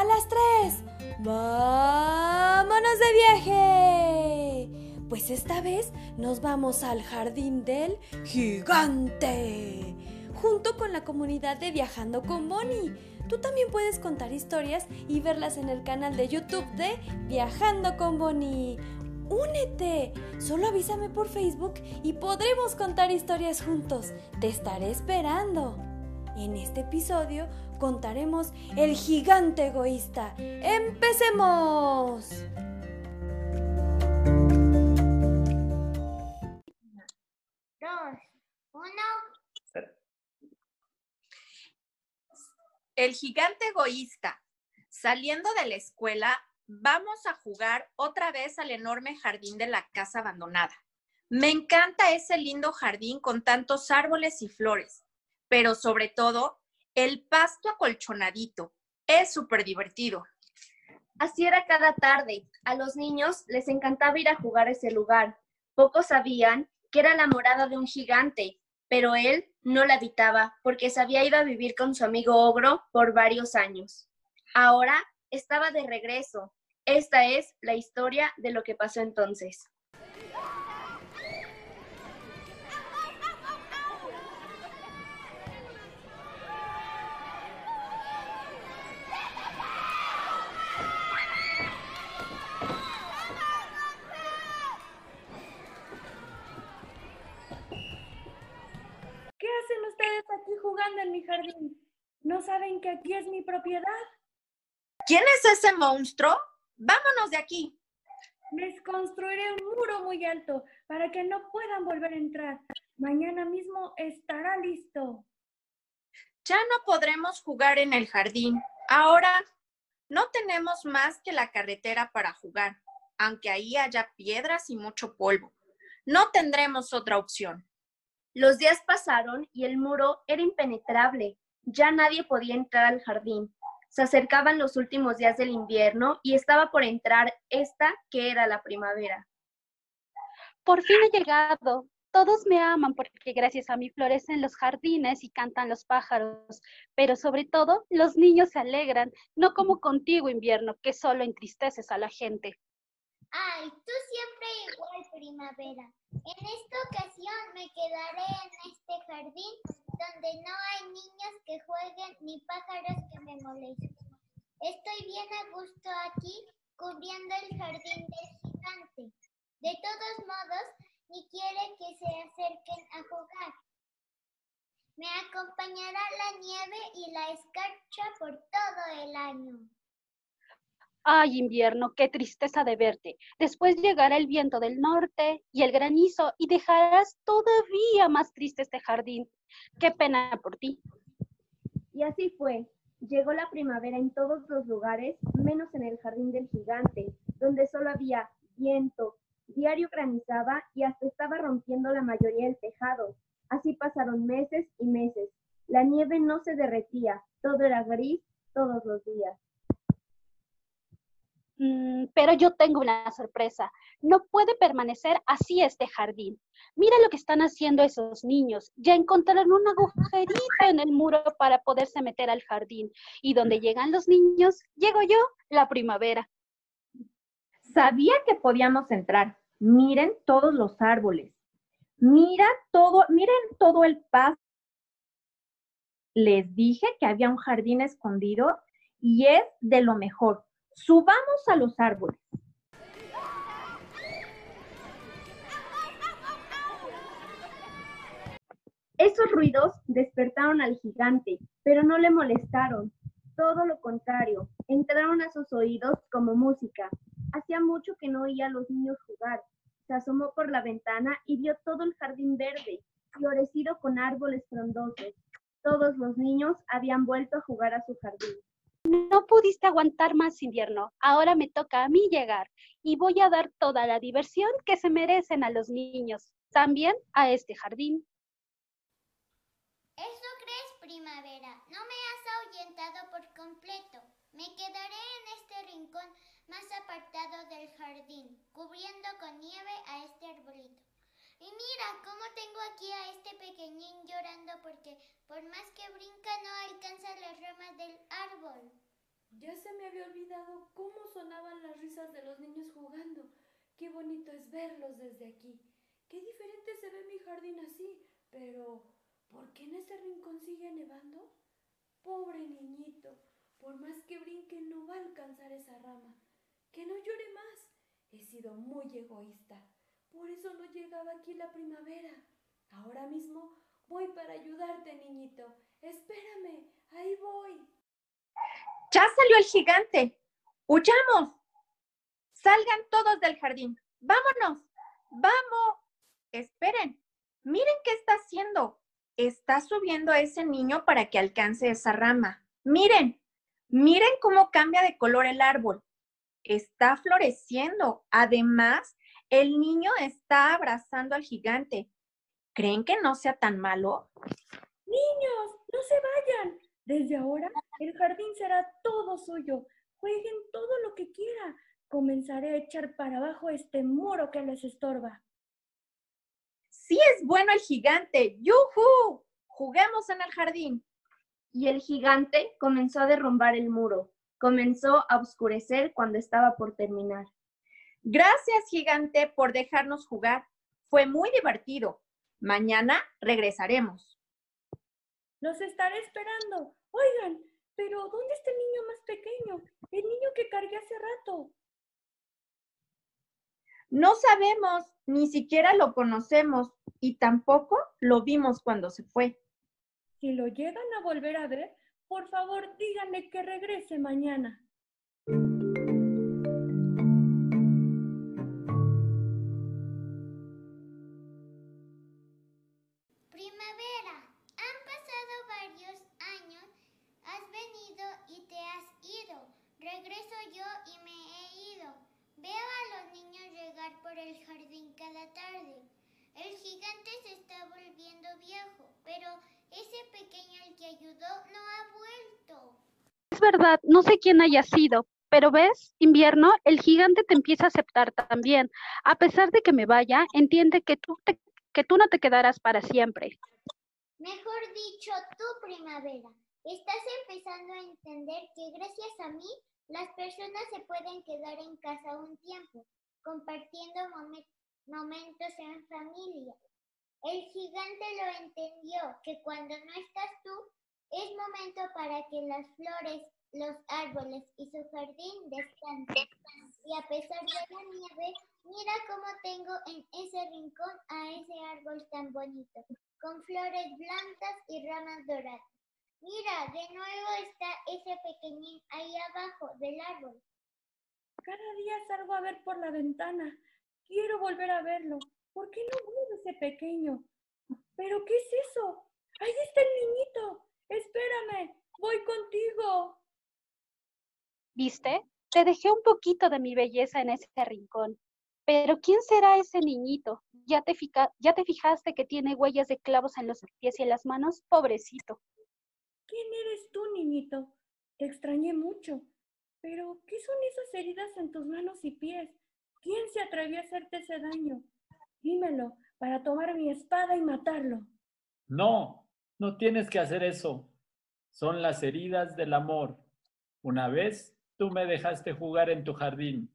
a las tres, vámonos de viaje. Pues esta vez nos vamos al jardín del gigante, junto con la comunidad de Viajando con Bonnie. Tú también puedes contar historias y verlas en el canal de YouTube de Viajando con Bonnie. ¡Únete! Solo avísame por Facebook y podremos contar historias juntos. Te estaré esperando. En este episodio contaremos El gigante egoísta. ¡Empecemos! Dos, uno. El gigante egoísta. Saliendo de la escuela, vamos a jugar otra vez al enorme jardín de la casa abandonada. Me encanta ese lindo jardín con tantos árboles y flores, pero sobre todo el pasto acolchonadito. Es súper divertido. Así era cada tarde. A los niños les encantaba ir a jugar a ese lugar. Pocos sabían que era la morada de un gigante, pero él no la habitaba porque se había ido a vivir con su amigo ogro por varios años. Ahora estaba de regreso. Esta es la historia de lo que pasó entonces. ¿Qué hacen ustedes aquí jugando en mi jardín? ¿No saben que aquí es mi propiedad? ¿Quién es ese monstruo? Vámonos de aquí. Les construiré un muro muy alto para que no puedan volver a entrar. Mañana mismo estará listo. Ya no podremos jugar en el jardín. Ahora no tenemos más que la carretera para jugar, aunque ahí haya piedras y mucho polvo. No tendremos otra opción. Los días pasaron y el muro era impenetrable. Ya nadie podía entrar al jardín. Se acercaban los últimos días del invierno y estaba por entrar esta que era la primavera. Por fin he llegado. Todos me aman porque gracias a mí florecen los jardines y cantan los pájaros, pero sobre todo los niños se alegran, no como contigo invierno, que solo entristeces a la gente. Ay, tú siempre igual, primavera. En esta ocasión me quedaré en este jardín donde no hay niños que jueguen ni pájaros que me molesten. Estoy bien a gusto aquí cubriendo el jardín del gigante. De todos modos, ni quiere que se acerquen a jugar. Me acompañará la nieve y la escarcha por todo el año. Ay, invierno, qué tristeza de verte. Después llegará el viento del norte y el granizo y dejarás todavía más triste este jardín. Qué pena por ti. Y así fue. Llegó la primavera en todos los lugares, menos en el jardín del gigante, donde solo había viento, diario granizaba y hasta estaba rompiendo la mayoría del tejado. Así pasaron meses y meses. La nieve no se derretía, todo era gris todos los días. Mm, pero yo tengo una sorpresa. No puede permanecer así este jardín. Mira lo que están haciendo esos niños. Ya encontraron un agujerito en el muro para poderse meter al jardín. Y donde llegan los niños, llego yo, la primavera. Sabía que podíamos entrar. Miren todos los árboles. Mira todo, miren todo el pasto. Les dije que había un jardín escondido y es de lo mejor. Subamos a los árboles. Esos ruidos despertaron al gigante, pero no le molestaron. Todo lo contrario, entraron a sus oídos como música. Hacía mucho que no oía a los niños jugar. Se asomó por la ventana y vio todo el jardín verde, florecido con árboles frondosos. Todos los niños habían vuelto a jugar a su jardín. No pudiste aguantar más invierno. Ahora me toca a mí llegar y voy a dar toda la diversión que se merecen a los niños, también a este jardín. ¿Eso crees, primavera? No me has ahuyentado por completo. Me quedaré en este rincón más apartado del jardín, cubriendo con nieve a este arbolito. Y mira cómo tengo aquí a este pequeñín llorando porque por más que brinca no alcanza las ramas del árbol. Ya se me había olvidado cómo sonaban las risas de los niños jugando. Qué bonito es verlos desde aquí. Qué diferente se ve mi jardín así. Pero, ¿por qué en ese rincón sigue nevando? Pobre niñito, por más que brinque no va a alcanzar esa rama. Que no llore más. He sido muy egoísta. No llegaba aquí la primavera. Ahora mismo voy para ayudarte, niñito. Espérame, ahí voy. Ya salió el gigante. ¡Huyamos! Salgan todos del jardín. Vámonos. Vamos. Esperen. Miren qué está haciendo. Está subiendo a ese niño para que alcance esa rama. Miren. Miren cómo cambia de color el árbol. Está floreciendo. Además, el niño está abrazando al gigante. ¿Creen que no sea tan malo? Niños, no se vayan. Desde ahora el jardín será todo suyo. Jueguen todo lo que quieran. Comenzaré a echar para abajo este muro que les estorba. Sí es bueno el gigante. ¡Yujú! Juguemos en el jardín. Y el gigante comenzó a derrumbar el muro. Comenzó a oscurecer cuando estaba por terminar. Gracias, gigante, por dejarnos jugar. Fue muy divertido. Mañana regresaremos. Los estaré esperando. Oigan, pero ¿dónde está el niño más pequeño? El niño que cargué hace rato. No sabemos, ni siquiera lo conocemos y tampoco lo vimos cuando se fue. Si lo llegan a volver a ver, por favor díganle que regrese mañana. Verdad, no sé quién haya sido, pero ves, invierno, el gigante te empieza a aceptar también. A pesar de que me vaya, entiende que tú, no te quedarás para siempre. Mejor dicho, tú, primavera. Estás empezando a entender que gracias a mí las personas se pueden quedar en casa un tiempo, compartiendo momen- momentos en familia. El gigante lo entendió, que cuando no estás tú, es momento para que las flores, los árboles y su jardín descansen. Y a pesar de la nieve, mira cómo tengo en ese rincón a ese árbol tan bonito, con flores blancas y ramas doradas. Mira, de nuevo está ese pequeñín ahí abajo del árbol. Cada día salgo a ver por la ventana. Quiero volver a verlo. ¿Por qué no vuelve ese pequeño? ¿Pero qué es eso? Ahí está el niñito. Espérame, voy contigo. ¿Viste? Te dejé un poquito de mi belleza en ese rincón. Pero ¿quién será ese niñito? ¿Ya te, fica- ¿Ya te fijaste que tiene huellas de clavos en los pies y en las manos? Pobrecito. ¿Quién eres tú, niñito? Te extrañé mucho. Pero, ¿qué son esas heridas en tus manos y pies? ¿Quién se atrevió a hacerte ese daño? Dímelo, para tomar mi espada y matarlo. No, no tienes que hacer eso. Son las heridas del amor. Una vez tú me dejaste jugar en tu jardín.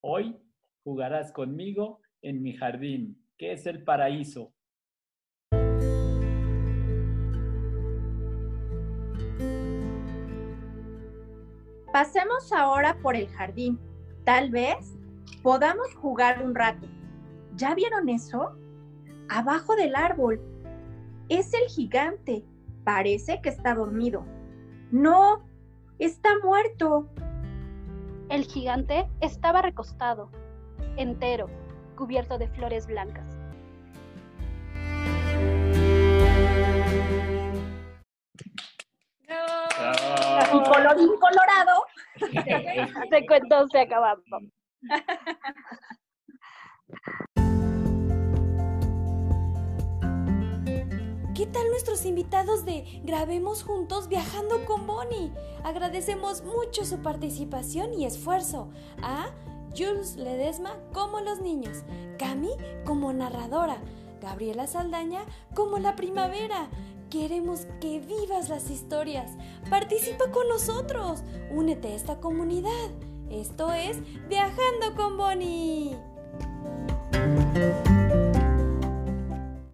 Hoy jugarás conmigo en mi jardín, que es el paraíso. Pasemos ahora por el jardín. Tal vez podamos jugar un rato. ¿Ya vieron eso? Abajo del árbol. Es el gigante. Parece que está dormido. No, está muerto. El gigante estaba recostado, entero, cubierto de flores blancas. Y colorín colorado. Cuento se acababa. ¿Qué tal nuestros invitados de Grabemos Juntos Viajando con Bonnie? Agradecemos mucho su participación y esfuerzo. A Jules Ledesma como los niños, Cami como narradora, Gabriela Saldaña como la primavera, Queremos que vivas las historias. Participa con nosotros. Únete a esta comunidad. Esto es Viajando con Bonnie.